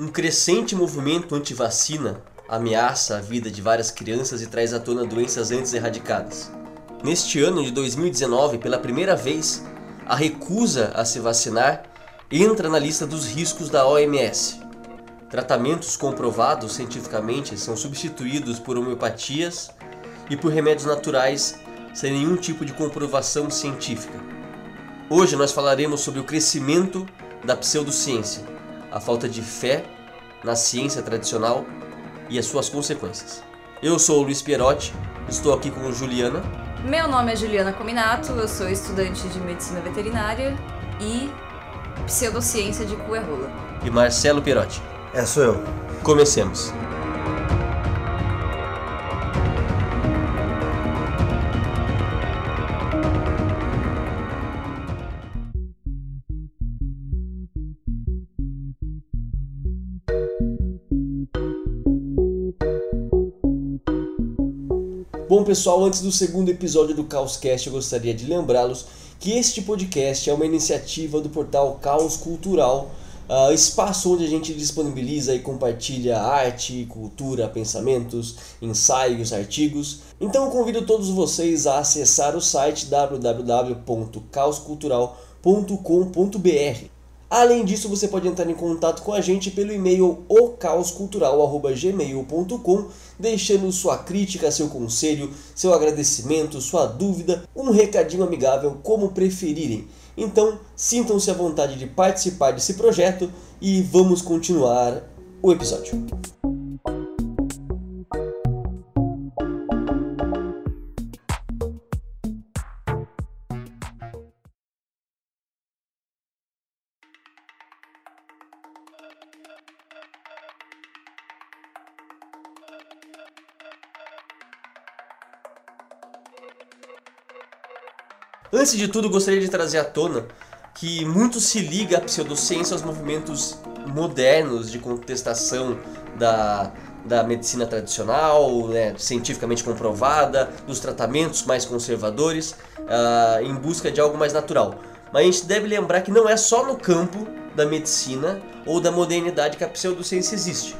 Um crescente movimento anti-vacina ameaça a vida de várias crianças e traz à tona doenças antes erradicadas. Neste ano de 2019, pela primeira vez, a recusa a se vacinar entra na lista dos riscos da OMS. Tratamentos comprovados cientificamente são substituídos por homeopatias e por remédios naturais sem nenhum tipo de comprovação científica. Hoje nós falaremos sobre o crescimento da pseudociência, a falta de fé na ciência tradicional e as suas consequências. Eu sou o Luiz Pierotti, estou aqui com Juliana. Meu nome é Juliana Cominato, eu sou estudante de medicina veterinária e pseudociência de cu é rola. E Marcelo Pierotti. É, sou eu. Comecemos. Pessoal, antes do segundo episódio do Caoscast, eu gostaria de lembrá-los que este podcast é uma iniciativa do portal Caos Cultural, uh, espaço onde a gente disponibiliza e compartilha arte, cultura, pensamentos, ensaios, artigos. Então eu convido todos vocês a acessar o site www.caoscultural.com.br Além disso, você pode entrar em contato com a gente pelo e-mail ocaoscultural.gmail.com, deixando sua crítica, seu conselho, seu agradecimento, sua dúvida, um recadinho amigável, como preferirem. Então, sintam-se à vontade de participar desse projeto e vamos continuar o episódio. Antes de tudo, gostaria de trazer à tona que muito se liga a pseudociência aos movimentos modernos de contestação da, da medicina tradicional, né, cientificamente comprovada, dos tratamentos mais conservadores, uh, em busca de algo mais natural. Mas a gente deve lembrar que não é só no campo da medicina ou da modernidade que a pseudociência existe.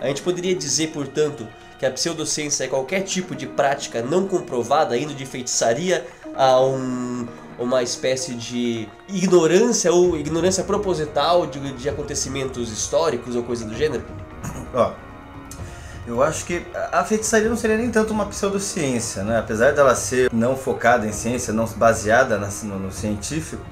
A gente poderia dizer, portanto, que a pseudociência é qualquer tipo de prática não comprovada, indo de feitiçaria a um, uma espécie de ignorância ou ignorância proposital de, de acontecimentos históricos ou coisa do gênero? Ó, eu acho que a feitiçaria não seria nem tanto uma pseudociência, né? Apesar dela ser não focada em ciência, não baseada no, no científico,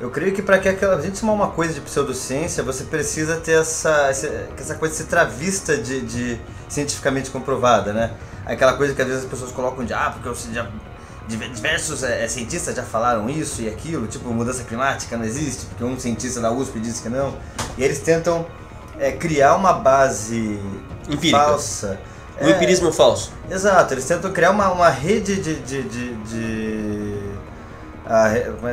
eu creio que para que aquela, a gente chamar uma coisa de pseudociência, você precisa ter essa, essa coisa ser travista de, de cientificamente comprovada, né? Aquela coisa que às vezes as pessoas colocam de ah, porque eu já diversos é, cientistas já falaram isso e aquilo, tipo mudança climática não existe, porque um cientista da USP disse que não. E eles tentam é, criar uma base Empírica. falsa. Um é, empirismo falso. Exato, eles tentam criar uma, uma rede de, de, de, de,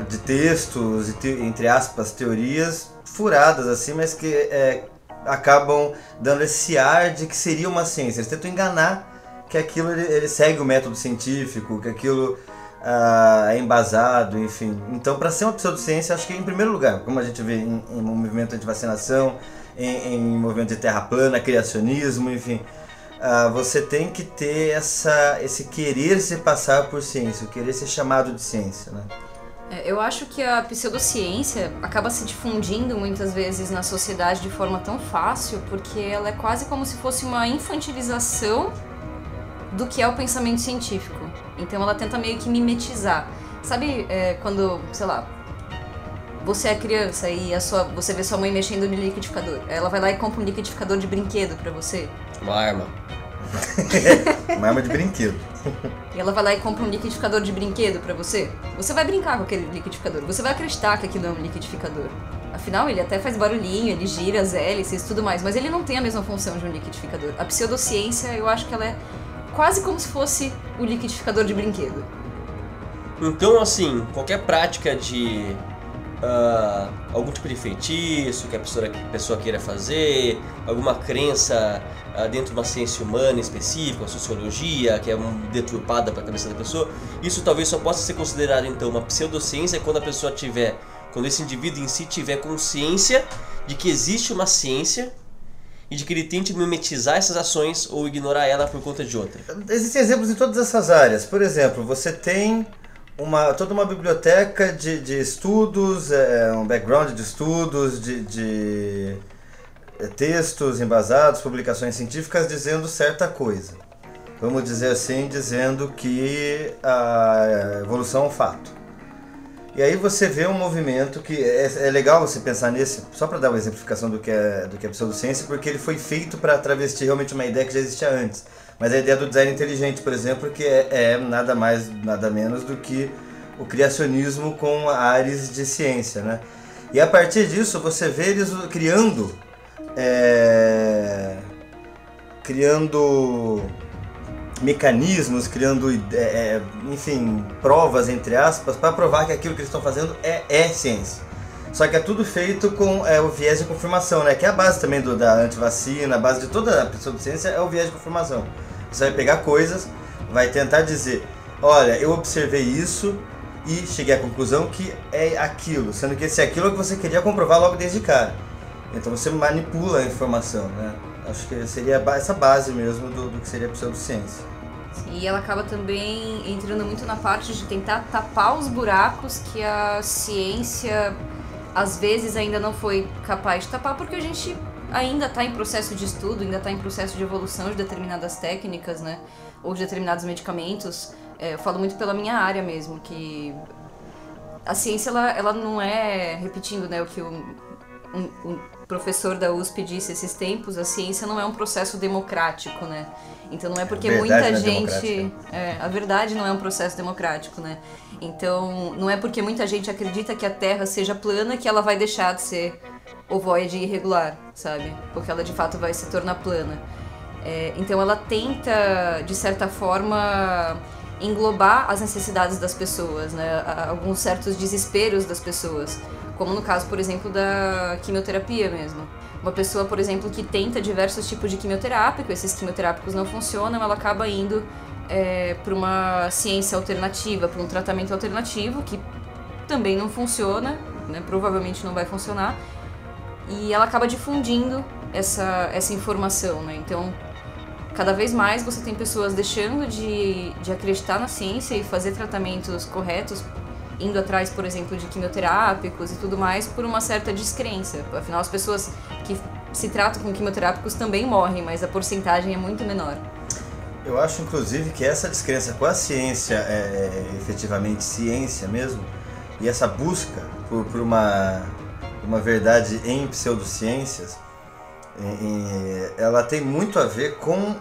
de textos, entre aspas, teorias furadas, assim, mas que é, acabam dando esse ar de que seria uma ciência. Eles tentam enganar que aquilo ele, ele segue o método científico, que aquilo uh, é embasado, enfim. Então, para ser uma pseudociência, acho que em primeiro lugar, como a gente vê em, em movimento anti-vacinação, em, em movimento de terra plana, criacionismo, enfim, uh, você tem que ter essa, esse querer se passar por ciência, o querer ser chamado de ciência, né? É, eu acho que a pseudociência acaba se difundindo muitas vezes na sociedade de forma tão fácil, porque ela é quase como se fosse uma infantilização do que é o pensamento científico. Então ela tenta meio que mimetizar. Sabe é, quando, sei lá, você é criança e a sua, você vê sua mãe mexendo no liquidificador. Ela vai lá e compra um liquidificador de brinquedo para você. Uma arma. Uma arma de brinquedo. E ela vai lá e compra um liquidificador de brinquedo para você. Você vai brincar com aquele liquidificador. Você vai acreditar que aquilo é um liquidificador. Afinal, ele até faz barulhinho, ele gira as hélices e tudo mais, mas ele não tem a mesma função de um liquidificador. A pseudociência, eu acho que ela é quase como se fosse o liquidificador de brinquedo. Então, assim, qualquer prática de uh, algum tipo de feitiço que a pessoa, que a pessoa queira fazer, alguma crença uh, dentro de uma ciência humana específica, a sociologia, que é um deturpada para a cabeça da pessoa, isso talvez só possa ser considerado então uma pseudociência quando a pessoa tiver, quando esse indivíduo em si tiver consciência de que existe uma ciência e de que ele tente mimetizar essas ações ou ignorar ela por conta de outra? Existem exemplos em todas essas áreas. Por exemplo, você tem uma, toda uma biblioteca de, de estudos, é, um background de estudos, de, de é, textos embasados, publicações científicas dizendo certa coisa. Vamos dizer assim, dizendo que a evolução é um fato. E aí você vê um movimento que é, é legal você pensar nesse, só para dar uma exemplificação do que é do que é pseudociência, porque ele foi feito para travestir realmente uma ideia que já existia antes. Mas a ideia do design inteligente, por exemplo, que é, é nada mais, nada menos do que o criacionismo com áreas de ciência, né? E a partir disso você vê eles criando, é, criando mecanismos, criando, é, é, enfim, provas, entre aspas, para provar que aquilo que eles estão fazendo é, é ciência. Só que é tudo feito com é, o viés de confirmação, né? Que é a base também do, da antivacina, a base de toda a pseudociência é o viés de confirmação. Você vai pegar coisas, vai tentar dizer, olha, eu observei isso e cheguei à conclusão que é aquilo, sendo que esse é aquilo que você queria comprovar logo desde cara. Então você manipula a informação, né? Acho que seria essa base mesmo do, do que seria a pseudociência. E ela acaba também entrando muito na parte de tentar tapar os buracos que a ciência às vezes ainda não foi capaz de tapar, porque a gente ainda está em processo de estudo, ainda está em processo de evolução de determinadas técnicas, né? Ou de determinados medicamentos. É, eu falo muito pela minha área mesmo, que a ciência ela, ela não é, repetindo né, o que o, um, um professor da USP disse esses tempos, a ciência não é um processo democrático, né? Então não é porque muita é gente. É, a verdade não é um processo democrático, né? Então não é porque muita gente acredita que a Terra seja plana que ela vai deixar de ser ovoide irregular, sabe? Porque ela de fato vai se tornar plana. É, então ela tenta, de certa forma, englobar as necessidades das pessoas, né? Alguns certos desesperos das pessoas. Como no caso, por exemplo, da quimioterapia mesmo. Uma pessoa, por exemplo, que tenta diversos tipos de quimioterápico, esses quimioterápicos não funcionam, ela acaba indo é, para uma ciência alternativa, para um tratamento alternativo que também não funciona, né, provavelmente não vai funcionar, e ela acaba difundindo essa, essa informação. Né? Então, cada vez mais você tem pessoas deixando de, de acreditar na ciência e fazer tratamentos corretos indo atrás, por exemplo, de quimioterápicos e tudo mais por uma certa descrença. Afinal, as pessoas que se tratam com quimioterápicos também morrem, mas a porcentagem é muito menor. Eu acho, inclusive, que essa descrença com a ciência, é, é efetivamente ciência mesmo, e essa busca por, por uma, uma verdade em pseudociências, ela tem muito a ver com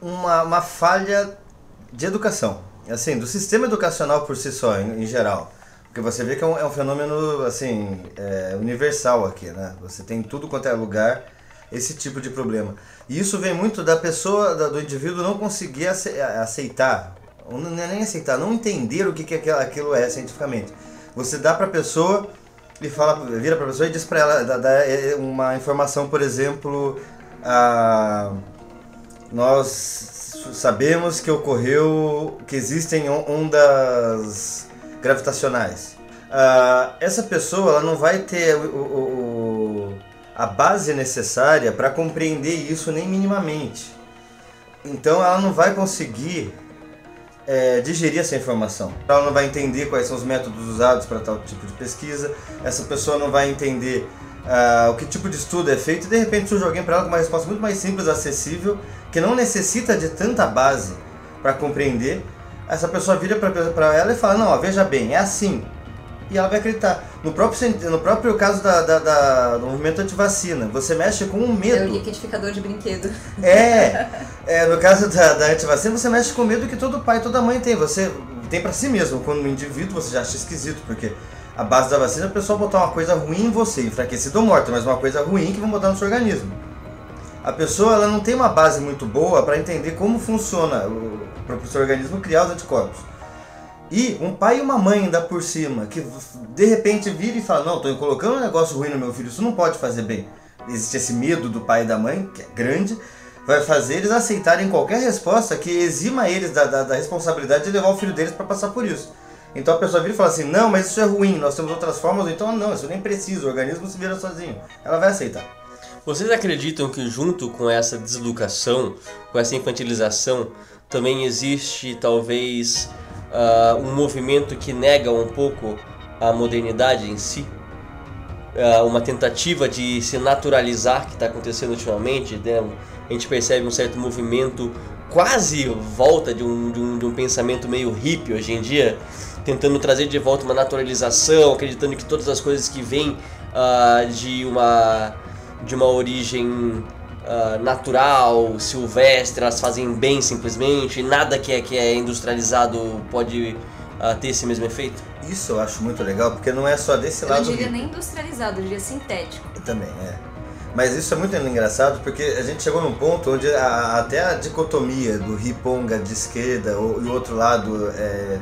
uma, uma falha de educação assim, do sistema educacional por si só, em, em geral. Porque você vê que é um, é um fenômeno, assim, é, universal aqui, né? Você tem tudo quanto é lugar esse tipo de problema. E isso vem muito da pessoa, da, do indivíduo não conseguir aceitar, não é nem aceitar, não entender o que, que aquilo é cientificamente. Você dá para a pessoa e fala, vira para a pessoa e diz para ela, dá, dá, é, uma informação, por exemplo, a, nós sabemos que ocorreu, que existem ondas gravitacionais. Uh, essa pessoa ela não vai ter o, o, o, a base necessária para compreender isso nem minimamente. Então ela não vai conseguir é, digerir essa informação. Ela não vai entender quais são os métodos usados para tal tipo de pesquisa. Essa pessoa não vai entender uh, o que tipo de estudo é feito. E de repente surge alguém para ela com uma resposta muito mais simples, acessível que não necessita de tanta base para compreender, essa pessoa vira para ela e fala: Não, ó, veja bem, é assim. E ela vai acreditar. No próprio, no próprio caso da, da, da do movimento antivacina, você mexe com um medo. É o liquidificador de brinquedo. É, é no caso da, da antivacina, você mexe com o medo que todo pai e toda mãe tem. Você tem para si mesmo. Quando um indivíduo você já acha esquisito, porque a base da vacina é o pessoal botar uma coisa ruim em você, enfraquecido ou morto, mas uma coisa ruim que vão botar no seu organismo a pessoa ela não tem uma base muito boa para entender como funciona para o seu organismo criar os anticorpos. E um pai e uma mãe ainda por cima, que de repente vira e fala, não, estou colocando um negócio ruim no meu filho, isso não pode fazer bem. Existe esse medo do pai e da mãe, que é grande, vai fazer eles aceitarem qualquer resposta que exima eles da, da, da responsabilidade de levar o filho deles para passar por isso. Então a pessoa vira e fala assim, não, mas isso é ruim, nós temos outras formas, então não, isso nem precisa, o organismo se vira sozinho. Ela vai aceitar. Vocês acreditam que junto com essa deseducação, com essa infantilização, também existe talvez uh, um movimento que nega um pouco a modernidade em si? Uh, uma tentativa de se naturalizar que está acontecendo ultimamente, né? a gente percebe um certo movimento quase volta de um, de um, de um pensamento meio hippie hoje em dia, tentando trazer de volta uma naturalização, acreditando que todas as coisas que vêm uh, de uma de uma origem uh, natural, silvestre, elas fazem bem simplesmente, e nada que é, que é industrializado pode uh, ter esse mesmo efeito? Isso eu acho muito legal, porque não é só desse eu lado. Eu não diria nem industrializado, eu diria sintético. Também, é. Mas isso é muito engraçado porque a gente chegou num ponto onde a, até a dicotomia do riponga de esquerda e o outro lado é,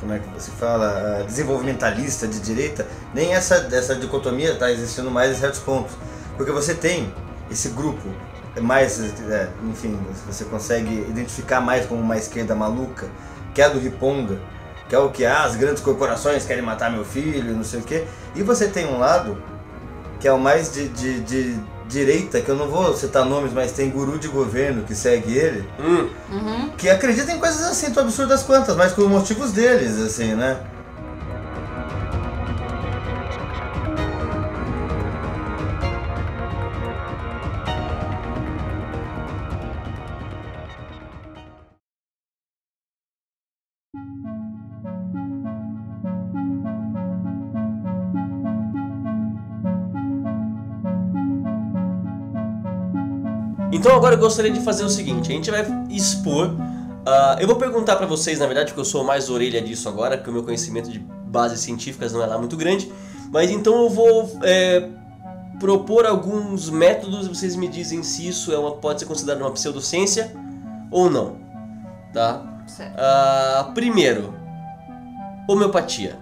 como é que você fala, desenvolvimentalista de direita, nem essa, essa dicotomia está existindo mais em certos pontos. Porque você tem esse grupo, é mais, é, enfim, você consegue identificar mais como uma esquerda maluca, que é a do Riponga, que é o que ah, as grandes corporações querem matar meu filho, não sei o quê. E você tem um lado, que é o mais de, de, de direita, que eu não vou citar nomes, mas tem guru de governo que segue ele, hum. uhum. que acredita em coisas assim, tão absurdas quantas, mas com motivos deles, assim, né? Agora eu gostaria de fazer o seguinte, a gente vai expor, uh, eu vou perguntar para vocês, na verdade, porque eu sou mais orelha disso agora, porque o meu conhecimento de bases científicas não é lá muito grande, mas então eu vou é, propor alguns métodos e vocês me dizem se isso é uma, pode ser considerado uma pseudociência ou não, tá? Uh, primeiro, homeopatia.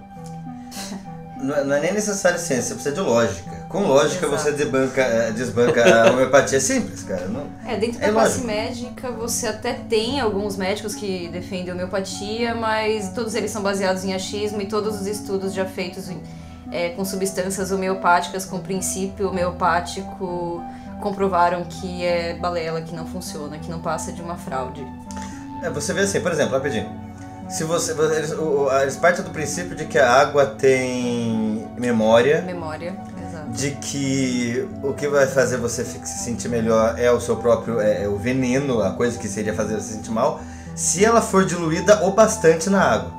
Não, não é nem necessário ciência, você precisa de lógica. Com lógica Exato. você debanca, eh, desbanca a homeopatia é simples, cara. Não, é, dentro da é classe médica você até tem alguns médicos que defendem homeopatia, mas todos eles são baseados em achismo e todos os estudos já feitos é, com substâncias homeopáticas, com princípio homeopático, comprovaram que é balela, que não funciona, que não passa de uma fraude. É, você vê assim, por exemplo, rapidinho. Se você, eles, eles partem do princípio de que a água tem memória. Memória de que o que vai fazer você se sentir melhor é o seu próprio é, é, o veneno, a coisa que seria fazer você se sentir mal, se ela for diluída o bastante na água.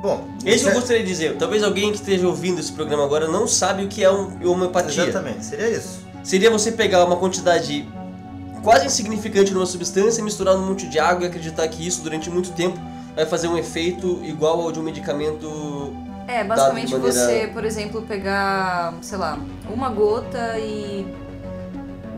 Bom, isso que eu é gostaria de dizer. Talvez alguém que esteja ouvindo esse programa agora não sabe o que é um, homeopatia. Exatamente, seria isso. Seria você pegar uma quantidade quase insignificante numa substância, misturar num monte de água e acreditar que isso durante muito tempo vai fazer um efeito igual ao de um medicamento é, basicamente maneira... você, por exemplo, pegar, sei lá, uma gota e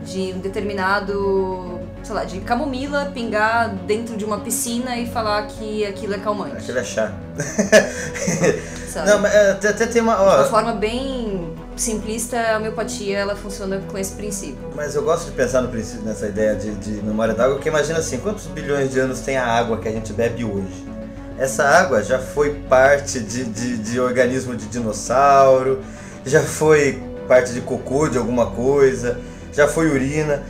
de um determinado, sei lá, de camomila pingar dentro de uma piscina e falar que aquilo é calmante. Aquilo é chá. Não, mas é, até, até tem uma. Ó, de uma forma bem simplista, a homeopatia ela funciona com esse princípio. Mas eu gosto de pensar no princípio nessa ideia de, de memória d'água, porque imagina assim, quantos bilhões de anos tem a água que a gente bebe hoje? Essa água já foi parte de, de, de organismo de dinossauro, já foi parte de cocô de alguma coisa, já foi urina.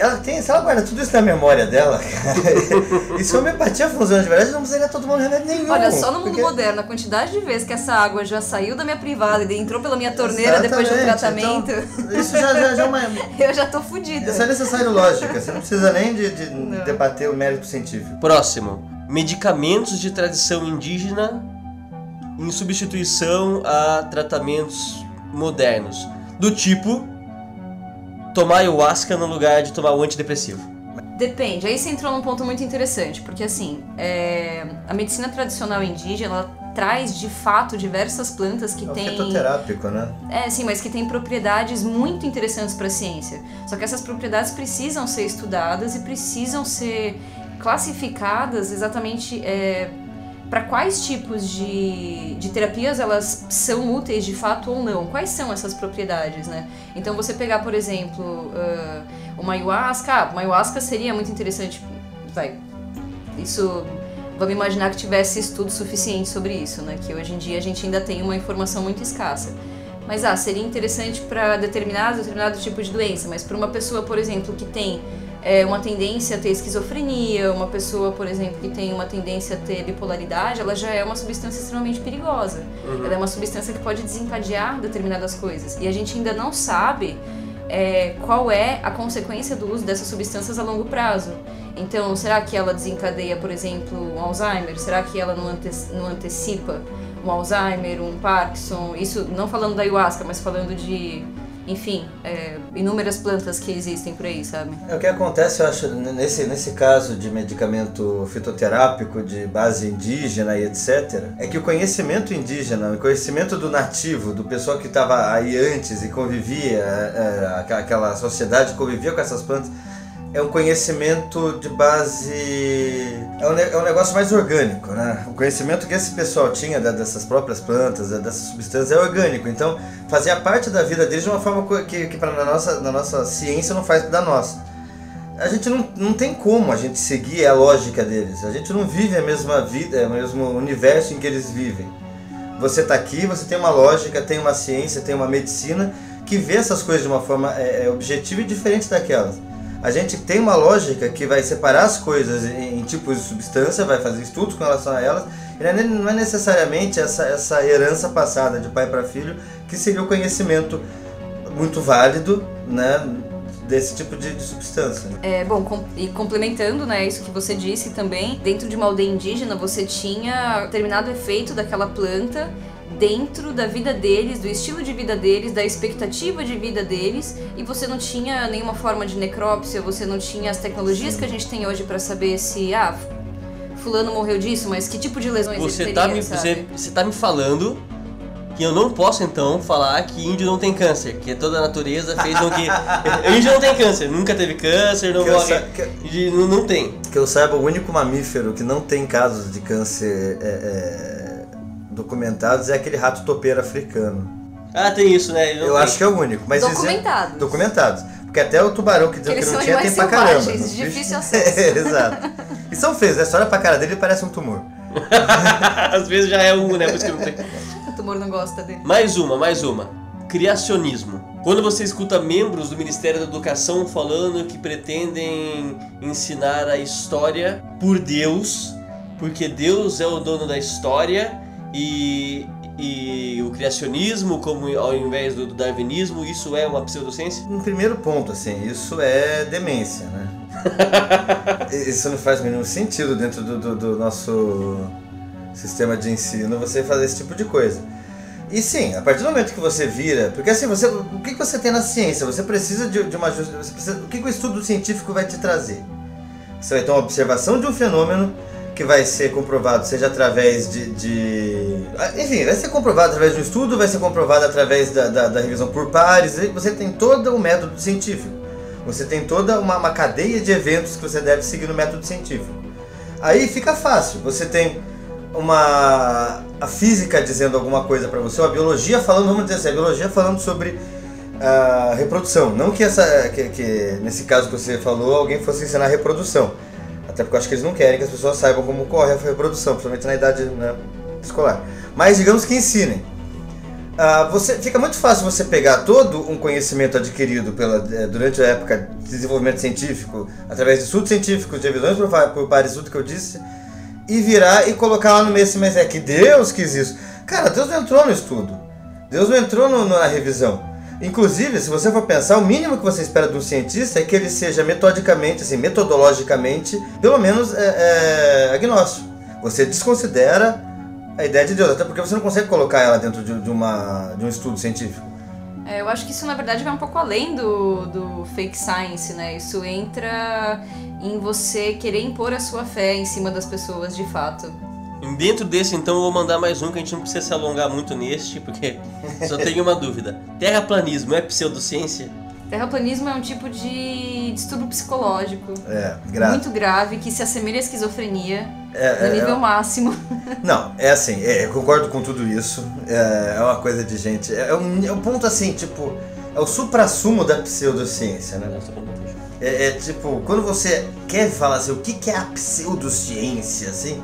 Ela tem, se ela guarda tudo isso na memória dela, cara, e se a homeopatia funciona de verdade, não precisaria todo mundo remédio nenhum. Olha, só no mundo porque... moderno, a quantidade de vezes que essa água já saiu da minha privada e entrou pela minha torneira Exatamente. depois de um tratamento. Então, isso já, já, já é uma. Eu já tô fodida. Isso é necessário lógica, você não precisa nem de, de debater o mérito científico. Próximo medicamentos de tradição indígena em substituição a tratamentos modernos, do tipo tomar ayahuasca no lugar de tomar o antidepressivo. Depende, aí você entrou num ponto muito interessante, porque assim, é... a medicina tradicional indígena ela traz de fato diversas plantas que é têm. fitoterápico, né? É, sim, mas que têm propriedades muito interessantes para a ciência. Só que essas propriedades precisam ser estudadas e precisam ser classificadas exatamente é, para quais tipos de, de terapias elas são úteis de fato ou não. Quais são essas propriedades, né? Então você pegar, por exemplo, uh, uma ayahuasca, ah, uma ayahuasca seria muito interessante, vai, isso vamos imaginar que tivesse estudo suficiente sobre isso, né? Que hoje em dia a gente ainda tem uma informação muito escassa. mas ah, seria interessante para determinado, determinado tipo de doença, mas para uma pessoa, por exemplo, que tem é, uma tendência a ter esquizofrenia, uma pessoa, por exemplo, que tem uma tendência a ter bipolaridade, ela já é uma substância extremamente perigosa. Uhum. Ela é uma substância que pode desencadear determinadas coisas. E a gente ainda não sabe é, qual é a consequência do uso dessas substâncias a longo prazo. Então, será que ela desencadeia, por exemplo, um Alzheimer? Será que ela não, ante não antecipa um Alzheimer, um Parkinson? Isso não falando da ayahuasca, mas falando de enfim, é, inúmeras plantas que existem por aí, sabe? É, o que acontece, eu acho, nesse, nesse caso de medicamento fitoterápico de base indígena e etc., é que o conhecimento indígena, o conhecimento do nativo, do pessoal que estava aí antes e convivia, é, é aquela sociedade convivia com essas plantas, é um conhecimento de base. É um, é um negócio mais orgânico, né? O conhecimento que esse pessoal tinha dessas próprias plantas, dessas substâncias, é orgânico. Então, fazia parte da vida deles de uma forma que, que pra, na, nossa, na nossa ciência não faz da nossa. A gente não, não tem como a gente seguir a lógica deles. A gente não vive a mesma vida, o mesmo universo em que eles vivem. Você está aqui, você tem uma lógica, tem uma ciência, tem uma medicina que vê essas coisas de uma forma é, é objetiva e diferente daquelas a gente tem uma lógica que vai separar as coisas em, tipos de substância, vai fazer estudos com relação a elas, e não é, é necessariamente essa, essa herança passada de pai para filho que seria o conhecimento muito válido, né? desse tipo de, de substância. É, bom, com, e complementando, né, isso que você disse também, dentro de uma aldeia indígena você tinha determinado efeito daquela planta dentro da vida deles, do estilo de vida deles, da expectativa de vida deles, e você não tinha nenhuma forma de necrópsia, você não tinha as tecnologias Sim. que a gente tem hoje para saber se, ah, fulano morreu disso, mas que tipo de lesões você ele tá teria, me, você, você tá me falando que eu não posso então falar que índio não tem câncer, que toda a natureza fez com que índio não tem câncer, nunca teve câncer, não que morre, que, não, não tem. Que eu saiba, o único mamífero que não tem casos de câncer é, é documentados é aquele rato topeiro africano. Ah, tem isso, né? Eu tem. acho que é o único. Mas documentados. documentados. Porque até o tubarão que dizia que, não tinha tem pra caramba. De difícil acesso. é, exato. E são feios, né? Você olha pra cara dele e parece um tumor. Às vezes já é um, né? Por isso que não tem. O tumor não gosta dele. Mais uma, mais uma. Criacionismo. Quando você escuta membros do Ministério da Educação falando que pretendem ensinar a história por Deus, porque Deus é o dono da história e, e o criacionismo, como ao invés do darwinismo, isso é uma pseudociência? Um primeiro ponto, assim, isso é demência, né? isso não faz o mínimo sentido dentro do, do, do nosso sistema de ensino você fazer esse tipo de coisa. E sim, a partir do momento que você vira, porque assim, você, o que, que você tem na ciência? Você precisa de, de uma você precisa, o que, que o estudo científico vai te trazer? Você vai ter uma observação de um fenômeno que vai ser comprovado, seja através de, de, Enfim, vai ser comprovado através de um estudo, vai ser comprovado através da, da, da revisão por pares. Você tem todo o método científico. Você tem toda uma, uma cadeia de eventos que você deve seguir no método científico. Aí fica fácil. Você tem uma a física dizendo alguma coisa para você, a biologia falando, vamos dizer assim, a biologia falando sobre a reprodução. Não que essa que, que nesse caso que você falou, alguém fosse ensinar a reprodução até porque eu acho que eles não querem que as pessoas saibam como corre a reprodução, principalmente na idade né, escolar. Mas digamos que ensinem. Ah, você, fica muito fácil você pegar todo um conhecimento adquirido pela, eh, durante a época de desenvolvimento científico, através de estudos científicos, de evidências por, por pares, tudo que eu disse, e virar e colocar lá no meio assim, mas é que Deus quis isso. Cara, Deus não entrou no estudo. Deus não entrou no, na revisão. Inclusive, se você for pensar, o mínimo que você espera de um cientista é que ele seja metodicamente, assim, metodologicamente, pelo menos é, é, agnóstico. Você desconsidera a ideia de Deus, até porque você não consegue colocar ela dentro de, de uma, de um estudo científico. É, eu acho que isso na verdade vai um pouco além do, do fake science, né? Isso entra em você querer impor a sua fé em cima das pessoas de fato. Dentro desse, então, eu vou mandar mais um que a gente não precisa se alongar muito neste, porque só tenho uma dúvida. Terraplanismo é pseudociência? Terraplanismo é um tipo de distúrbio psicológico é, grave. muito grave que se assemelha à esquizofrenia é, no é, nível é, máximo. Não, é assim, é, eu concordo com tudo isso. É, é uma coisa de gente. É um, é um ponto assim, tipo, é o supra-sumo da pseudociência, né? É, é, tipo, quando você quer falar assim, o que, que é a pseudociência, assim,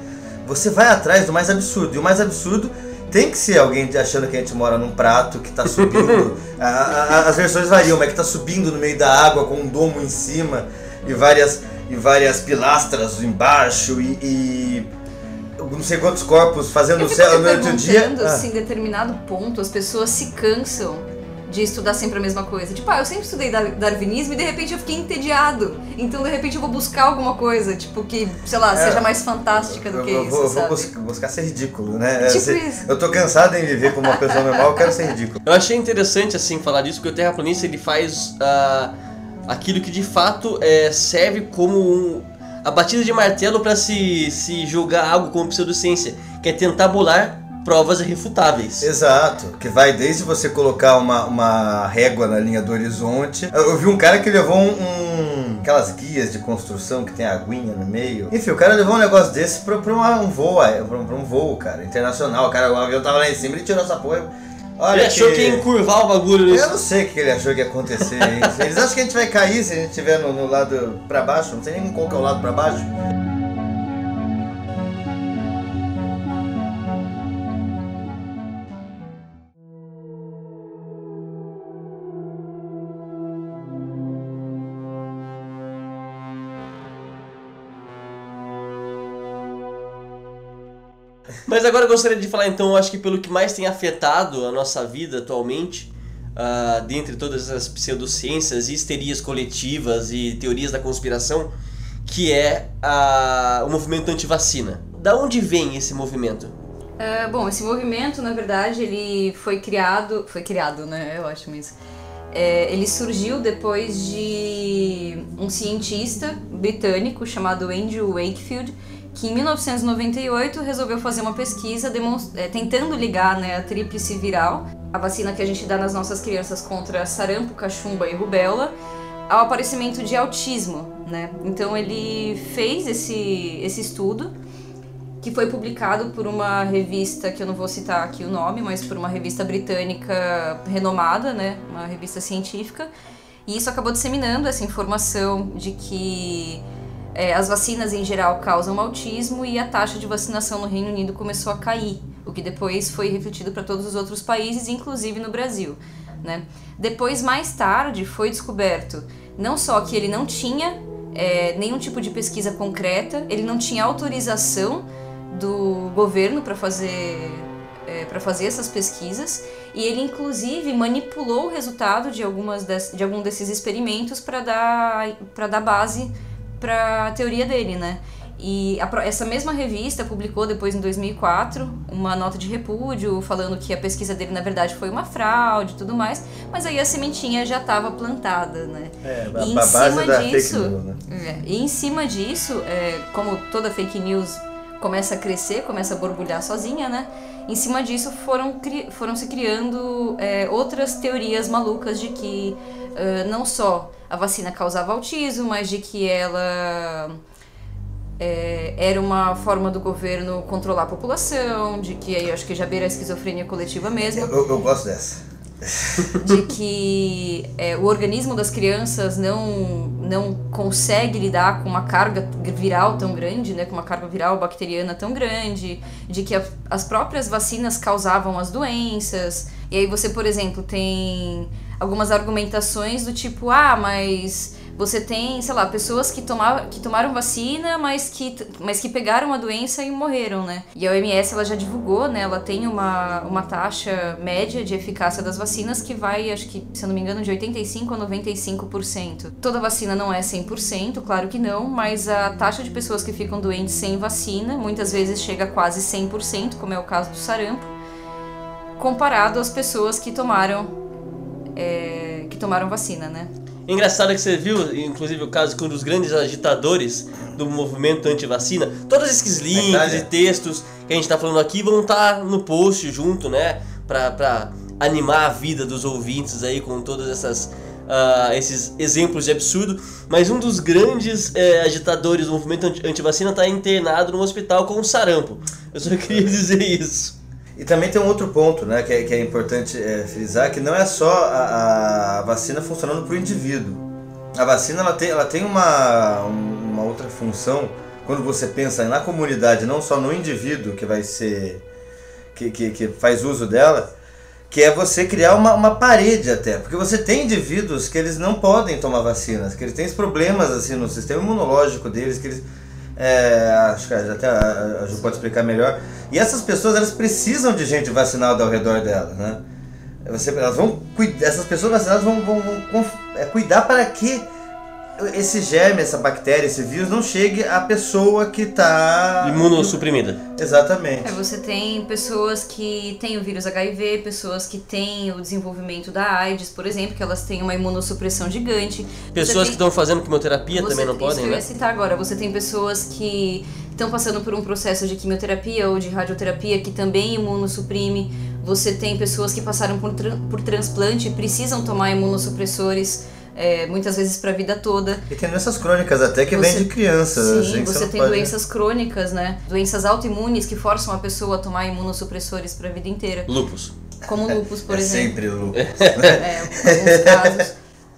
você vai atrás do mais absurdo. E o mais absurdo tem que ser alguém achando que a gente mora num prato que tá subindo. a, a, as versões variam, mas que tá subindo no meio da água com um domo em cima e várias, e várias pilastras embaixo e, e não sei quantos corpos fazendo o céu durante o dia. Ah. Se em determinado ponto as pessoas se cansam de estudar sempre a mesma coisa. Tipo, ah, eu sempre estudei darwinismo e de repente eu fiquei entediado. Então de repente eu vou buscar alguma coisa, tipo, que, sei lá, é, seja mais fantástica do que eu, isso. Vou, sabe? vou buscar, ser ridículo, né? Tipo isso. Eu tô cansado em viver como uma pessoa normal, eu quero ser ridículo. Eu achei interessante, assim, falar disso, porque o terraplanista ele faz uh, aquilo que de fato é, serve como um, a batida de martelo para se, se julgar algo como pseudociência, que é tentar bolar provas irrefutáveis. Exato, que vai desde você colocar uma, uma régua na linha do horizonte. Eu, vi um cara que levou um, um, aquelas guias de construção que tem aguinha no meio. Enfim, o cara levou um negócio desse pra, pra uma, um voo, pra, pra um voo, cara, internacional. O cara, o avião tava lá em cima e tirou essa porra. Olha ele achou que... que ia encurvar o bagulho nisso. Eu não sei o que ele achou que ia acontecer. Eles acham que a gente vai cair se a gente estiver no, no lado pra baixo. Não sei nem qual que é o lado pra baixo. Mas agora eu gostaria de falar então, acho que pelo que mais tem afetado a nossa vida atualmente, uh, dentre todas as pseudociências, histerias coletivas e teorias da conspiração, que é uh, o movimento anti-vacina. Da onde vem esse movimento? Uh, bom, esse movimento, na verdade, ele foi criado, foi criado, né? Eu acho isso. É, ele surgiu depois de um cientista britânico chamado Andrew Wakefield, que em 1998 resolveu fazer uma pesquisa é, tentando ligar né, a tríplice viral, a vacina que a gente dá nas nossas crianças contra sarampo, cachumba e rubéola, ao aparecimento de autismo. Né? Então ele fez esse, esse estudo, que foi publicado por uma revista, que eu não vou citar aqui o nome, mas por uma revista britânica renomada, né? uma revista científica, e isso acabou disseminando essa informação de que é, as vacinas em geral causam autismo e a taxa de vacinação no Reino Unido começou a cair, o que depois foi refletido para todos os outros países, inclusive no Brasil. Né? Depois, mais tarde, foi descoberto não só que ele não tinha é, nenhum tipo de pesquisa concreta, ele não tinha autorização do governo para fazer é, para fazer essas pesquisas e ele inclusive manipulou o resultado de algumas de, de algum desses experimentos para dar para dar base para a teoria dele, né? E a, essa mesma revista publicou depois em 2004 uma nota de repúdio falando que a pesquisa dele na verdade foi uma fraude e tudo mais, mas aí a sementinha já estava plantada, né? É, e em cima disso, news, né? é, e em cima disso, é, como toda fake news começa a crescer, começa a borbulhar sozinha, né? Em cima disso foram, foram se criando é, outras teorias malucas de que uh, não só a vacina causava autismo, mas de que ela é, era uma forma do governo controlar a população, de que aí eu acho que já beira a esquizofrenia coletiva mesmo. Eu, eu gosto dessa. de que é, o organismo das crianças não, não consegue lidar com uma carga viral tão grande, né, com uma carga viral bacteriana tão grande, de que a, as próprias vacinas causavam as doenças. E aí você, por exemplo, tem algumas argumentações do tipo, ah, mas você tem, sei lá, pessoas que, tomar, que tomaram vacina, mas que, mas que pegaram a doença e morreram, né? E a OMS ela já divulgou, né? Ela tem uma, uma taxa média de eficácia das vacinas que vai, acho que, se eu não me engano, de 85% a 95%. Toda vacina não é 100%, claro que não, mas a taxa de pessoas que ficam doentes sem vacina muitas vezes chega a quase 100%, como é o caso do sarampo, comparado às pessoas que tomaram é, que tomaram vacina, né? Engraçado que você viu, inclusive, o caso que um dos grandes agitadores do movimento anti-vacina, todos esses links e textos que a gente está falando aqui vão estar tá no post junto, né? Pra, pra animar a vida dos ouvintes aí com todas essas. Uh, esses exemplos de absurdo, mas um dos grandes é, agitadores do movimento anti-vacina está internado no hospital com sarampo. Eu só queria dizer isso. E também tem um outro ponto né, que, é, que é importante é, frisar, que não é só a, a vacina funcionando para o indivíduo. A vacina ela tem, ela tem uma, uma outra função quando você pensa na comunidade, não só no indivíduo que vai ser que, que, que faz uso dela, que é você criar uma, uma parede até. Porque você tem indivíduos que eles não podem tomar vacinas, que eles têm problemas assim no sistema imunológico deles, que eles. É, acho que até a, a Ju pode explicar melhor. E essas pessoas elas precisam de gente vacinada ao redor delas, né? Você, elas vão essas pessoas vacinadas vão, vão, vão é, cuidar para que esse germe, essa bactéria, esse vírus não chegue à pessoa que está Imunossuprimida. Exatamente. É, você tem pessoas que têm o vírus HIV, pessoas que têm o desenvolvimento da AIDS, por exemplo, que elas têm uma imunossupressão gigante. Pessoas que tem- estão fazendo quimioterapia você também não tem- isso podem, que eu né? ia citar agora. Você tem pessoas que estão passando por um processo de quimioterapia ou de radioterapia que também imunossuprime. Você tem pessoas que passaram por, tran- por transplante e precisam tomar imunossupressores, é, muitas vezes para a vida toda. E tem doenças crônicas até que Você- de crianças. Sim, assim, você não tem pode- doenças crônicas, né? Doenças autoimunes que forçam a pessoa a tomar imunossupressores para a vida inteira. Lupus. Como lupus, por é exemplo. sempre o É, alguns casos.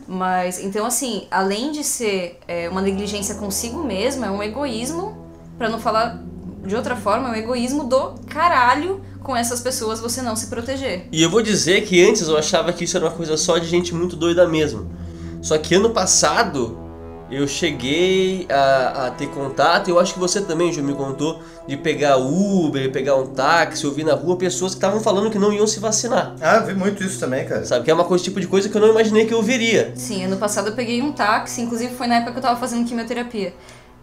Mas, então, assim, além de ser é, uma negligência consigo mesmo, é um egoísmo, pra não falar de outra forma, é um egoísmo do caralho com essas pessoas você não se proteger. E eu vou dizer que antes eu achava que isso era uma coisa só de gente muito doida mesmo. Só que ano passado eu cheguei a, a ter contato, eu acho que você também, Ju, me contou, de pegar Uber, pegar um táxi, ouvir na rua pessoas que estavam falando que não iam se vacinar. Ah, vi muito isso também, cara. Sabe? Que é uma coisa, tipo de coisa que eu não imaginei que eu veria. Sim, ano passado eu peguei um táxi, inclusive foi na época que eu tava fazendo quimioterapia.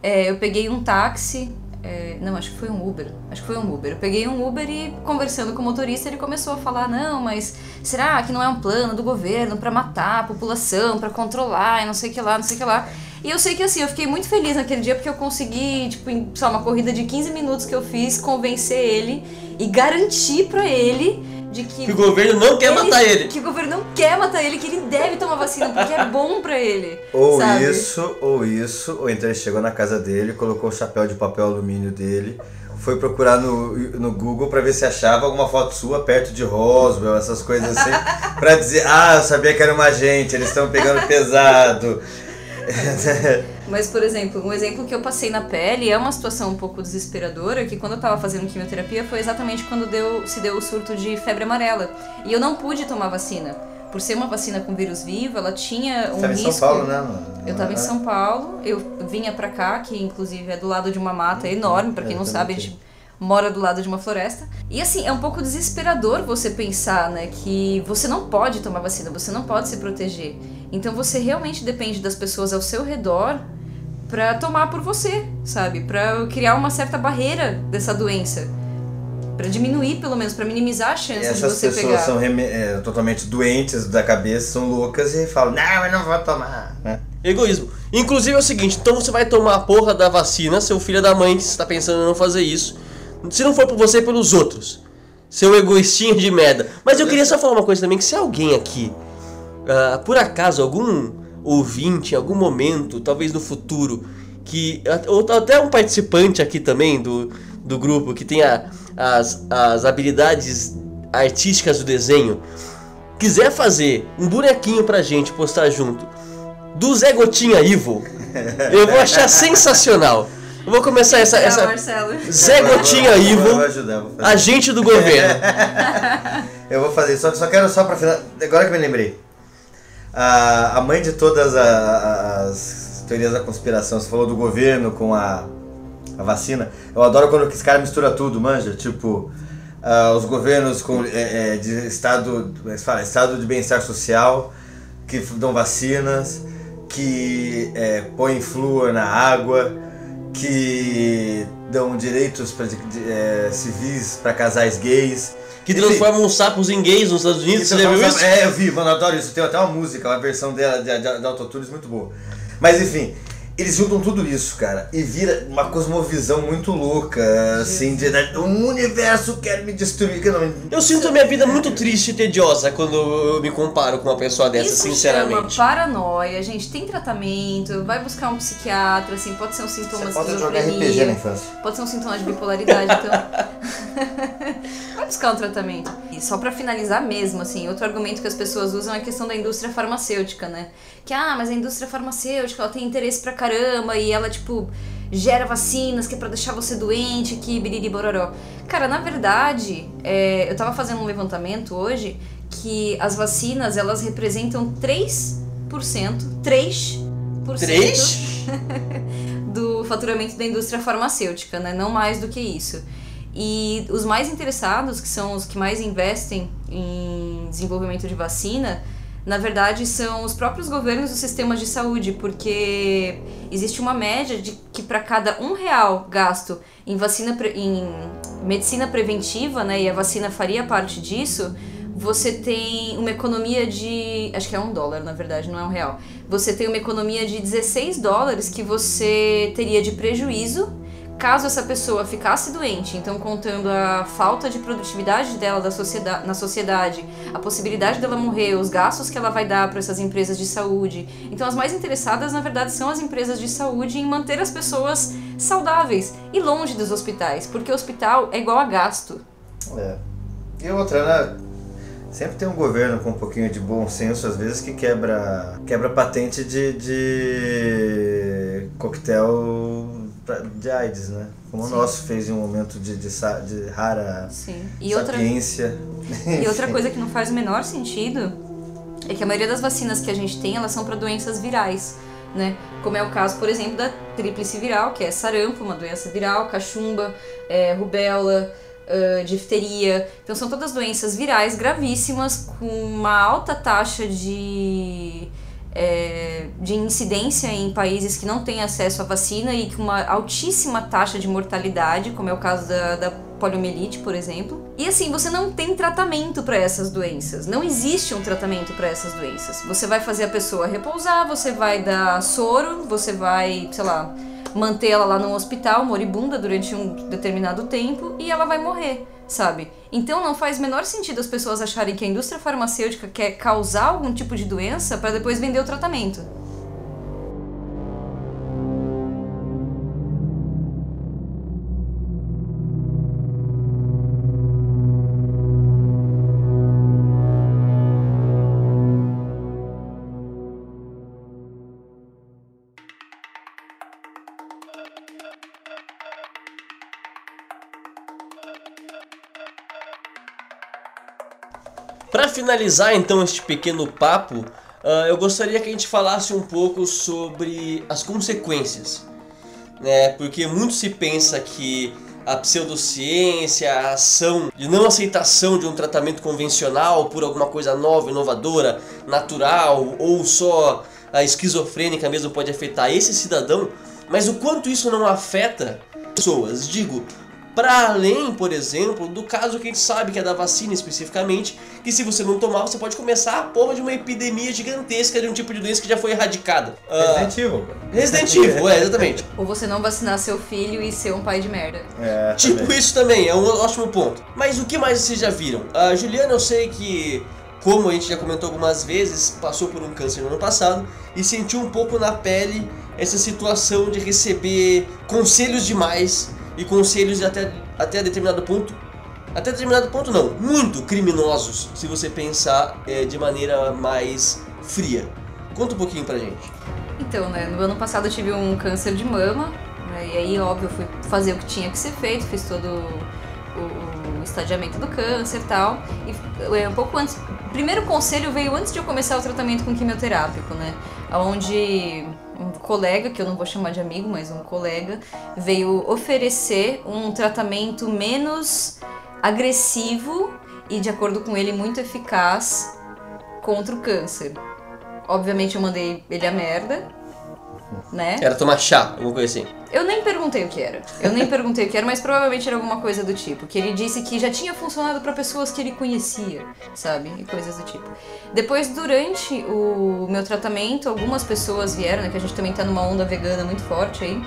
É, eu peguei um táxi, é, não, acho que foi um Uber. Acho que foi um Uber. Eu peguei um Uber e conversando com o motorista, ele começou a falar: "Não, mas será que não é um plano do governo pra matar a população, pra controlar, e não sei o que lá, não sei o que lá". E eu sei que assim, eu fiquei muito feliz naquele dia porque eu consegui, tipo, em, uma corrida de 15 minutos que eu fiz, convencer ele e garantir pra ele de que Que o governo não quer matar ele. que o governo não quer matar ele, que ele deve tomar vacina porque é bom pra ele. Ou sabe? isso, ou isso, ou então ele chegou na casa dele, colocou o chapéu de papel alumínio dele, foi procurar no, no Google pra ver se achava alguma foto sua perto de Roswell, essas coisas assim, pra dizer, ah, eu sabia que era uma gente, eles estão pegando pesado. Mas, por exemplo, um exemplo que eu passei na pele é uma situação um pouco desesperadora, que quando eu tava fazendo quimioterapia foi exatamente quando deu, se deu o surto de febre amarela. E eu não pude tomar vacina. Por ser uma vacina com vírus vivo, ela tinha um Tava em risco... São Paulo, né? Eu tava em São Paulo, eu vinha pra cá, que inclusive é do lado de uma mata enorme, pra quem É, não sabe, a gente mora do lado de uma floresta. E assim, é um pouco desesperador você pensar, né, que você não pode tomar vacina, você não pode se proteger. Então você realmente depende das pessoas ao seu redor pra tomar por você, sabe? Pra criar uma certa barreira dessa doença. Pra diminuir, pelo menos, pra minimizar a chance de Essas você pessoas pegar. são reme- é, totalmente doentes da cabeça, são loucas e falam, não, eu não vou tomar. né? Egoísmo. Inclusive é o seguinte, então você vai tomar a porra da vacina, seu filho da mãe que está pensando em não fazer isso. Se não for por você, é pelos outros. Seu egoístinho de merda. Mas eu queria só falar uma coisa também, que se alguém aqui, ah, por acaso, algum ouvinte, em algum momento, talvez no futuro, que. Ou até um participante aqui também do, do grupo que tenha as, as habilidades artísticas do desenho, quiser fazer um bonequinho pra gente postar junto do Zé Gotinha Evil, eu vou achar sensacional. Eu vou começar essa. Essa Marcelo. Zé Gotinha Eu vou- eu vou ajudar, agente do governo. Eu vou fazer, só, só quero só pra final. Agora que me lembrei. A, a mãe de todas as teorias da conspiração, você falou do governo com a, a vacina. Eu adoro quando esse cara mistura tudo, manja. Tipo, ah, os governos com, é, é, de estado, é fala? estado de bem-estar social, que dão vacinas, que é, põem flúor na água, que dão direitos pra, é, civis para casais gays. Que transformam os sapos em gays nos Estados Unidos. Você já viu isso? É, eu vi, mano, eu adoro isso. Tem até uma música, uma versão dela de, de, de autotunes muito boa. Mas enfim, eles juntam tudo isso, cara, e vira uma cosmovisão muito louca, assim, de de- um universo quer me destruir. Que não, Eu sinto a minha vida muito triste e tediosa quando eu me comparo com uma pessoa dessa, Isso sinceramente. chama paranoia, gente. Tem tratamento, vai buscar um psiquiatra, assim, pode ser um sintoma Você de pode jogar esquizofrenia, RPG na infância. pode ser um sintoma de bipolaridade, então. vai buscar um tratamento. E só pra finalizar mesmo, assim, outro argumento que as pessoas usam é a questão da indústria farmacêutica, né? Que, ah, mas a indústria farmacêutica, ela tem interesse pra caramba e ela, tipo, gera vacinas que é pra deixar você doente, que biriri bororó. Cara, na verdade, é, eu tava fazendo um levantamento hoje que as vacinas, elas representam 3%, 3%, 3? do faturamento da indústria farmacêutica, né? Não mais do que isso. E os mais interessados, que são os que mais investem em desenvolvimento de vacina, na verdade são os próprios governos dos sistemas de saúde, porque existe uma média de que para cada um real gasto em vacina em medicina preventiva, né, e a vacina faria parte disso, você tem uma economia de. Acho que é um dólar, na verdade, não é um real. Você tem uma economia de 16 dólares que você teria de prejuízo caso essa pessoa ficasse doente, então contando a falta de produtividade dela da sociedade, na sociedade, a possibilidade dela morrer, os gastos que ela vai dar para essas empresas de saúde. Então as mais interessadas, na verdade, são as empresas de saúde em manter as pessoas saudáveis e longe dos hospitais, porque hospital é igual a gasto. É. E outra, né? Sempre tem um governo com um pouquinho de bom senso, às vezes, que quebra, quebra patente de, de coquetel de AIDS, né? Como Sim. o nosso fez em um momento de, de, de rara Sim. E sapiência. Outra, e outra coisa que não faz o menor sentido é que a maioria das vacinas que a gente tem, elas são para doenças virais, né? Como é o caso, por exemplo, da tríplice viral, que é sarampo, uma doença viral, cachumba, é, rubéola, uh, difteria. Então são todas doenças virais gravíssimas com uma alta taxa de é, de incidência em países que não têm acesso à vacina e com uma altíssima taxa de mortalidade, como é o caso da, da poliomielite, por exemplo. E assim, você não tem tratamento para essas doenças. Não existe um tratamento para essas doenças. Você vai fazer a pessoa repousar, você vai dar soro, você vai, sei lá, manter ela lá no hospital, moribunda, durante um determinado tempo e ela vai morrer sabe? Então não faz menor sentido as pessoas acharem que a indústria farmacêutica quer causar algum tipo de doença para depois vender o tratamento. Finalizar então este pequeno papo, uh, eu gostaria que a gente falasse um pouco sobre as consequências, né? Porque muito se pensa que a pseudociência, a ação de não aceitação de um tratamento convencional por alguma coisa nova, inovadora, natural ou só a esquizofrênica mesmo pode afetar esse cidadão, mas o quanto isso não afeta pessoas, digo, para além, por exemplo, do caso que a gente sabe que é da vacina especificamente, que se você não tomar, você pode começar a porra de uma epidemia gigantesca de um tipo de doença que já foi erradicada. Uh, Resident Evil. Resident Evil, é, exatamente. Ou você não vacinar seu filho e ser um pai de merda. É, tipo também. isso também, é um ótimo ponto. Mas o que mais vocês já viram? A uh, Juliana, eu sei que como a gente já comentou algumas vezes, passou por um câncer no ano passado e sentiu um pouco na pele essa situação de receber conselhos demais e conselhos até, até determinado ponto. Até determinado ponto não, muito criminosos, se você pensar é, de maneira mais fria. Conta um pouquinho pra gente. Então, né, no ano passado eu tive um câncer de mama, né, e aí, óbvio, eu fui fazer o que tinha que ser feito, fiz todo o, o estadiamento do câncer e tal. E é, um pouco antes. O primeiro conselho veio antes de eu começar o tratamento com quimioterápico, né? Onde colega, que eu não vou chamar de amigo, mas um colega, veio oferecer um tratamento menos agressivo e, de acordo com ele, muito eficaz contra o câncer. Obviamente eu mandei ele a merda, né? Era tomar chá, alguma coisa assim. Eu nem perguntei o que era. Eu nem perguntei o que era, mas provavelmente era alguma coisa do tipo. Que ele disse que já tinha funcionado para pessoas que ele conhecia, sabe? E coisas do tipo. Depois, durante o meu tratamento, algumas pessoas vieram, né? Que a gente também tá numa onda vegana muito forte aí.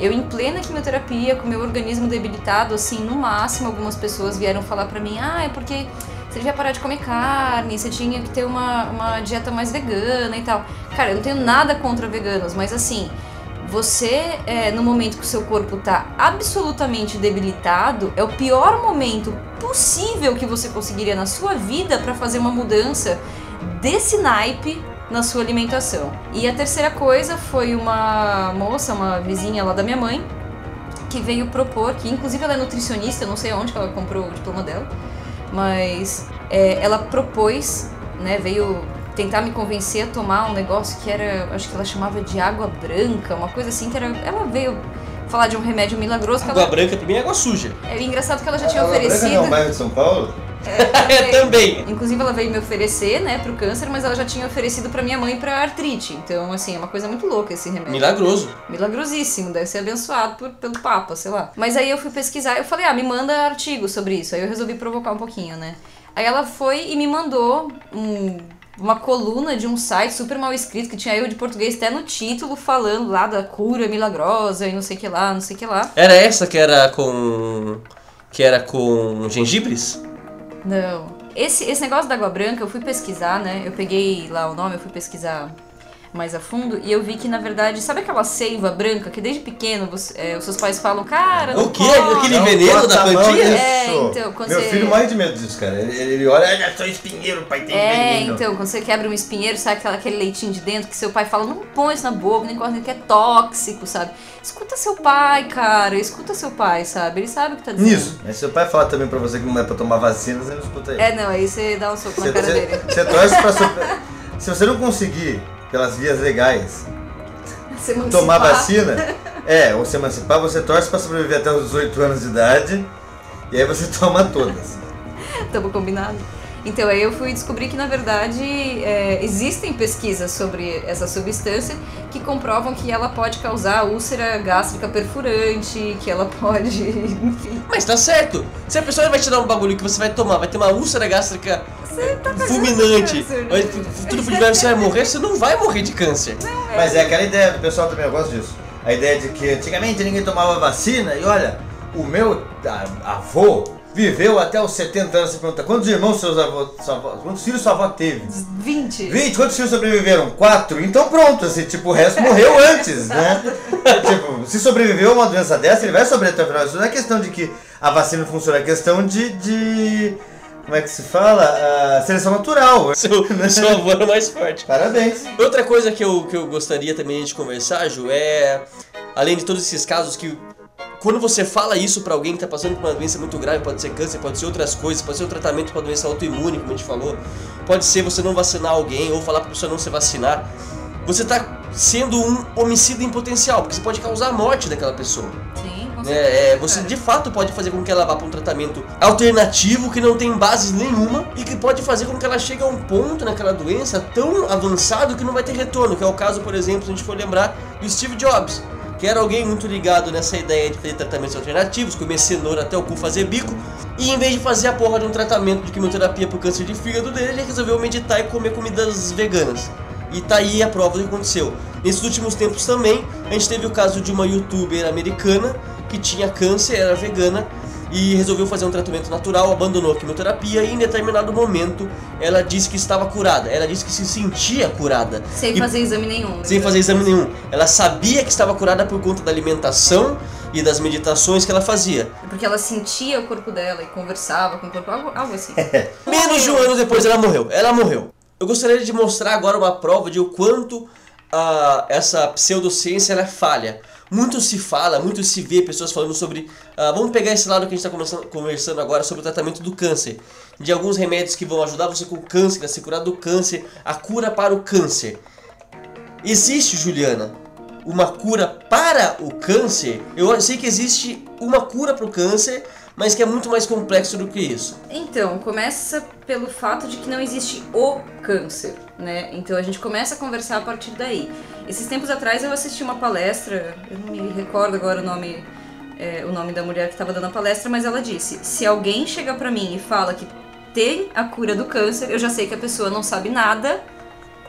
Eu, em plena quimioterapia, com meu organismo debilitado, assim, no máximo, algumas pessoas vieram falar pra mim: ah, é porque você devia parar de comer carne, você tinha que ter uma, uma dieta mais vegana e tal. Cara, eu não tenho nada contra veganos, mas assim, você, é, no momento que o seu corpo tá absolutamente debilitado, é o pior momento possível que você conseguiria na sua vida para fazer uma mudança desse naipe na sua alimentação. E a terceira coisa foi uma moça, uma vizinha lá da minha mãe, que veio propor, que inclusive ela é nutricionista, não sei onde que ela comprou o diploma dela, mas é, ela propôs, né, veio tentar me convencer a tomar um negócio que era, acho que ela chamava de água branca, uma coisa assim, que era. Ela veio falar de um remédio milagroso que Água ela. branca pra mim é água suja. É engraçado que ela já tinha Água Branca oferecido. não é um bairro de São Paulo? É, também. Inclusive ela veio me oferecer, né, pro câncer, mas ela já tinha oferecido pra minha mãe pra artrite. Então, assim, é uma coisa muito louca esse remédio. Milagroso. Milagrosíssimo, deve ser abençoado por- pelo Papa, sei lá. Mas aí eu fui pesquisar, eu falei, ah, me manda artigo sobre isso. Aí eu resolvi provocar um pouquinho, né? Aí ela foi e me mandou um- uma coluna de um site super mal escrito, que tinha eu de português até no título, falando lá da cura milagrosa e não sei o que lá, não sei o que lá. Era essa que era com. que era com gengibres? Não. Esse, esse negócio da água branca, eu fui pesquisar, né? Eu peguei lá o nome, eu fui pesquisar mais a fundo e eu vi que, na verdade, sabe aquela seiva branca que desde pequeno você- é, os seus pais falam, cara, não O quê? pode." Aquele Não, veneno da plantinha? nisso. É, então, quando Meu você- filho morre de medo disso, cara. Ele, ele olha, olha só espinheiro, o pai tem É, veneno. então, quando você quebra um espinheiro, sai aquela- aquele leitinho de dentro que seu pai fala, não põe isso na boca, nem corta, que é tóxico, sabe? Escuta seu pai, cara, escuta seu pai, sabe? Ele sabe o que tá dizendo. Nisso. Mas seu pai fala também pra você que não é pra tomar vacina, você não escuta ele. É, não, aí você dá um soco na cara dele. você torce pra super... Se você não conseguir, pelas vias legais, tomar vacina, é, ou se emancipar, você torce pra sobreviver até os 18 anos de idade, e aí você toma todas. Tamo combinado. Então, aí eu fui descobrir que, na verdade, é, existem pesquisas sobre essa substância que comprovam que ela pode causar úlcera gástrica perfurante, que ela pode, enfim. Mas tá certo. Se a pessoa vai te dar um bagulho que você vai tomar, vai ter uma úlcera gástrica Você tá fulminante, câncer, né? vai, tudo fudido, você vai morrer, você não vai morrer de câncer. Mas é aquela ideia do pessoal também, eu gosto disso. A ideia de que antigamente ninguém tomava vacina, e olha, o meu avô viveu até os 70 anos. Você pergunta, quantos irmãos seus avós, sua avó, quantos filhos sua avó teve? 20. 20, quantos filhos sobreviveram? Quatro? Então pronto, assim, tipo, o resto morreu antes, né? tipo, se sobreviveu a uma doença dessa, ele vai sobreviver até o final. Isso não é questão de que a vacina funciona, é questão de. de como é que se fala? Ah, seleção natural. Seu, seu avô era mais forte. Parabéns. Outra coisa que eu, que eu gostaria também de conversar, Ju, é. Além de todos esses casos que. Quando você fala isso pra alguém que tá passando por uma doença muito grave, pode ser câncer, pode ser outras coisas, pode ser um tratamento pra doença autoimune, como a gente falou, pode ser você não vacinar alguém ou falar pra pessoa não se vacinar. Você tá sendo um homicida em potencial, porque você pode causar a morte daquela pessoa. Sim, com É, certeza. é, você cara. de fato pode fazer com que ela vá para um tratamento alternativo que não tem bases nenhuma e que pode fazer com que ela chegue a um ponto naquela doença tão avançado que não vai ter retorno, que é o caso, por exemplo, se a gente for lembrar do Steve Jobs, era alguém muito ligado nessa ideia de fazer tratamentos alternativos, comer cenoura até o cu fazer bico, e em vez de fazer a porra de um tratamento de quimioterapia pro câncer de fígado dele, ele resolveu meditar e comer comidas veganas. E tá aí a prova do que aconteceu. Nesses últimos tempos também, a gente teve o caso de uma youtuber americana que tinha câncer, era vegana e resolveu fazer um tratamento natural, abandonou a quimioterapia e em determinado momento ela disse que estava curada. Ela disse que se sentia curada. Sem E- fazer exame nenhum. sem fazer exame nenhum. Ela sabia que estava curada por conta da alimentação e das meditações que ela fazia. Porque ela sentia o corpo dela e conversava com o corpo, algo, algo assim. Menos de um ano depois ela morreu. Ela morreu. Eu gostaria de mostrar agora uma prova de o quanto ah, essa pseudociência é falha. Muito se fala, muito se vê pessoas falando sobre. ah, vamos pegar esse lado que a gente está conversando agora sobre o tratamento do câncer. De alguns remédios que vão ajudar você com o câncer, a se curar do câncer, a cura para o câncer. Existe, Juliana, uma cura para o câncer? Eu sei que existe uma cura para o câncer, mas que é muito mais complexo do que isso. Então, começa pelo fato de que não existe o câncer, né? Então a gente começa a conversar a partir daí. Esses tempos atrás eu assisti uma palestra, eu não me recordo agora o nome, é, o nome da mulher que estava dando a palestra, mas ela disse: se alguém chega pra mim e fala que tem a cura do câncer, eu já sei que a pessoa não sabe nada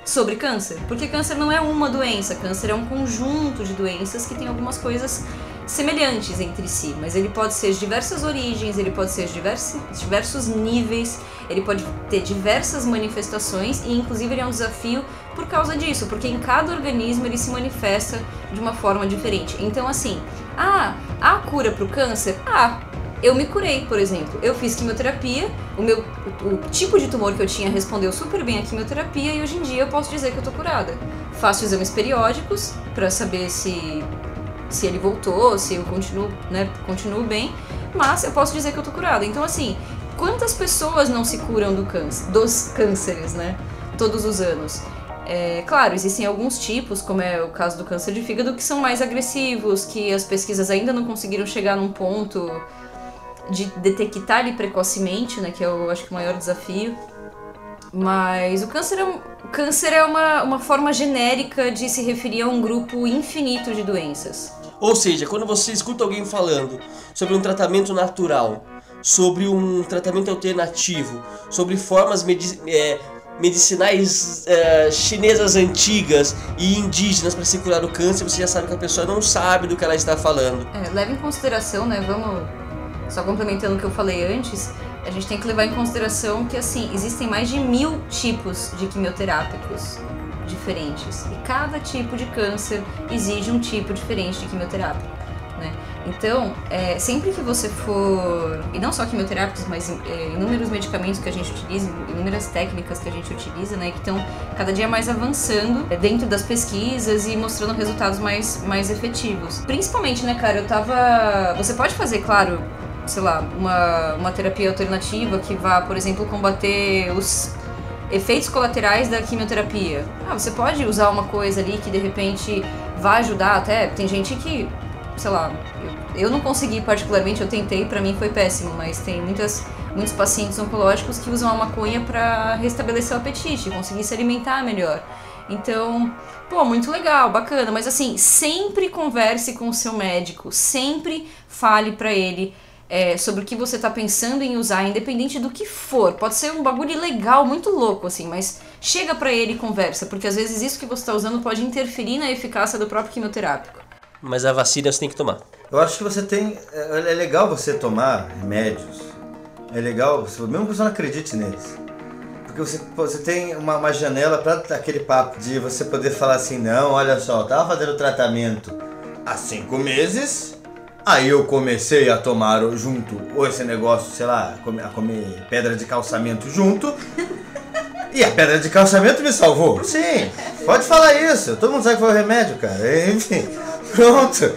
sobre câncer. Porque câncer não é uma doença, câncer é um conjunto de doenças que tem algumas coisas semelhantes entre si, mas ele pode ser de diversas origens, ele pode ser de diversos, diversos níveis, ele pode ter diversas manifestações e inclusive ele é um desafio por causa disso, porque em cada organismo ele se manifesta de uma forma diferente. Então assim, ah, há cura para o câncer? Ah, eu me curei, por exemplo. Eu fiz quimioterapia, o meu o, tipo de tumor que eu tinha respondeu super bem à quimioterapia e hoje em dia eu posso dizer que eu tô curada. Faço exames periódicos para saber se se ele voltou, se eu continuo, né, continuo bem, mas eu posso dizer que eu tô curada. Então assim, quantas pessoas não se curam do câncer, dos cânceres, né? Todos os anos. É, claro, existem alguns tipos, como é o caso do câncer de fígado, que são mais agressivos, que as pesquisas ainda não conseguiram chegar num ponto de detectar ele precocemente, né, que é eu acho que o maior desafio. Mas o câncer é, um, o câncer é uma, uma forma genérica de se referir a um grupo infinito de doenças. Ou seja, quando você escuta alguém falando sobre um tratamento natural, sobre um tratamento alternativo, sobre formas é, medicinais é, chinesas antigas e indígenas para se curar o câncer, você já sabe que a pessoa não sabe do que ela está falando. É, leva em consideração, né? Vamos só complementando o que eu falei antes, a gente tem que levar em consideração que assim existem mais de mil tipos de quimioterápicos diferentes e cada tipo de câncer exige um tipo diferente de quimioterápico. Né? Então, é, sempre que você for, e não só quimioterápicos, mas é, inúmeros medicamentos que a gente utiliza, inúmeras técnicas que a gente utiliza, né, que estão cada dia mais avançando é, dentro das pesquisas e mostrando resultados mais, mais efetivos. Principalmente, né, cara, eu tava. Você pode fazer, claro, sei lá, uma, uma terapia alternativa que vá, por exemplo, combater os efeitos colaterais da quimioterapia. Ah, você pode usar uma coisa ali que de repente vai ajudar até. Tem gente que, sei lá, eu, eu não consegui particularmente, eu tentei, para mim foi péssimo, mas tem muitas, muitos pacientes oncológicos que usam a maconha para restabelecer o apetite, conseguir se alimentar melhor. Então, pô, muito legal, bacana, mas assim, sempre converse com o seu médico, sempre fale para ele é, sobre o que você tá pensando em usar, independente do que for. Pode ser um bagulho legal, muito louco, assim, mas chega para ele e conversa, porque às vezes isso que você tá usando pode interferir na eficácia do próprio quimioterápico. Mas a vacina você tem que tomar. Eu acho que você tem. É, é legal você tomar remédios. É legal, mesmo que você não acredite neles. Porque você, você tem uma, uma janela para aquele papo de você poder falar assim: não, olha só, eu tava fazendo tratamento há cinco meses Aí eu comecei a tomar junto, esse negócio, sei lá, a comer pedra de calçamento junto. E a pedra de calçamento me salvou. Sim, pode falar isso. Todo mundo sabe que foi o remédio, cara. Enfim, pronto.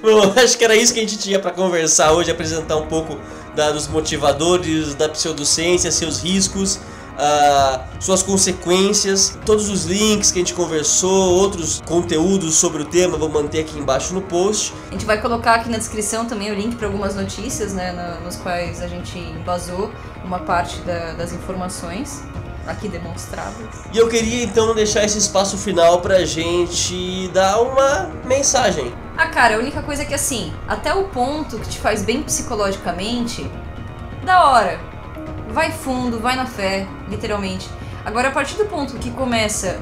Bom, acho que era isso que a gente tinha para conversar hoje, apresentar um pouco da, dos motivadores da pseudociência, seus riscos uh, suas consequências, todos os links que a gente conversou, outros conteúdos sobre o tema, vou manter aqui embaixo no post. A gente vai colocar aqui na descrição também o link para algumas notícias, né, nos quais a gente embasou uma parte da, das informações aqui demonstradas. E eu queria então deixar esse espaço final pra gente dar uma mensagem. Ah, cara, a única coisa é que assim, até o ponto que te faz bem psicologicamente, da hora vai fundo, vai na fé, literalmente. Agora, a partir do ponto que começa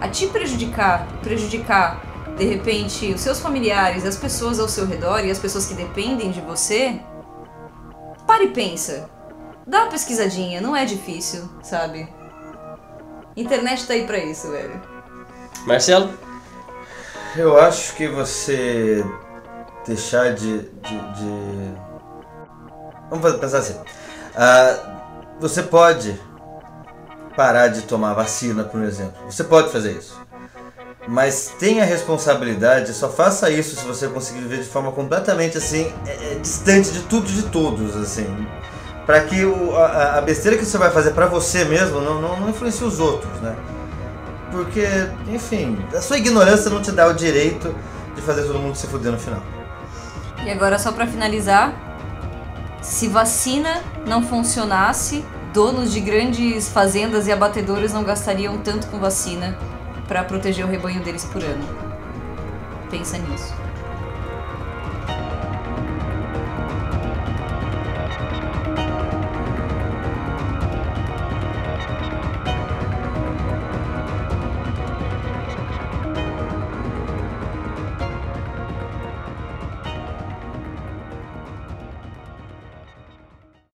a te prejudicar, prejudicar de repente os seus familiares, as pessoas ao seu redor e as pessoas que dependem de você, pare e pensa. Dá uma pesquisadinha, não é difícil, sabe? Internet tá aí pra isso, velho. Marcelo? Eu acho que você deixar de. de, de... Vamos pensar assim. Uh, você pode parar de tomar vacina, por exemplo. Você pode fazer isso. Mas tenha responsabilidade, só faça isso se você conseguir viver de forma completamente assim, é, é, distante de tudo e de todos, assim. Para que o, a, a, besteira que você vai fazer para você mesmo não, não, não influencie os outros, né? Porque, enfim, a sua ignorância não te dá o direito de fazer todo mundo se fuder no final. E agora, só para finalizar, se vacina não funcionasse, donos de grandes fazendas e abatedouros não gastariam tanto com vacina para proteger o rebanho deles por ano. Pensa nisso.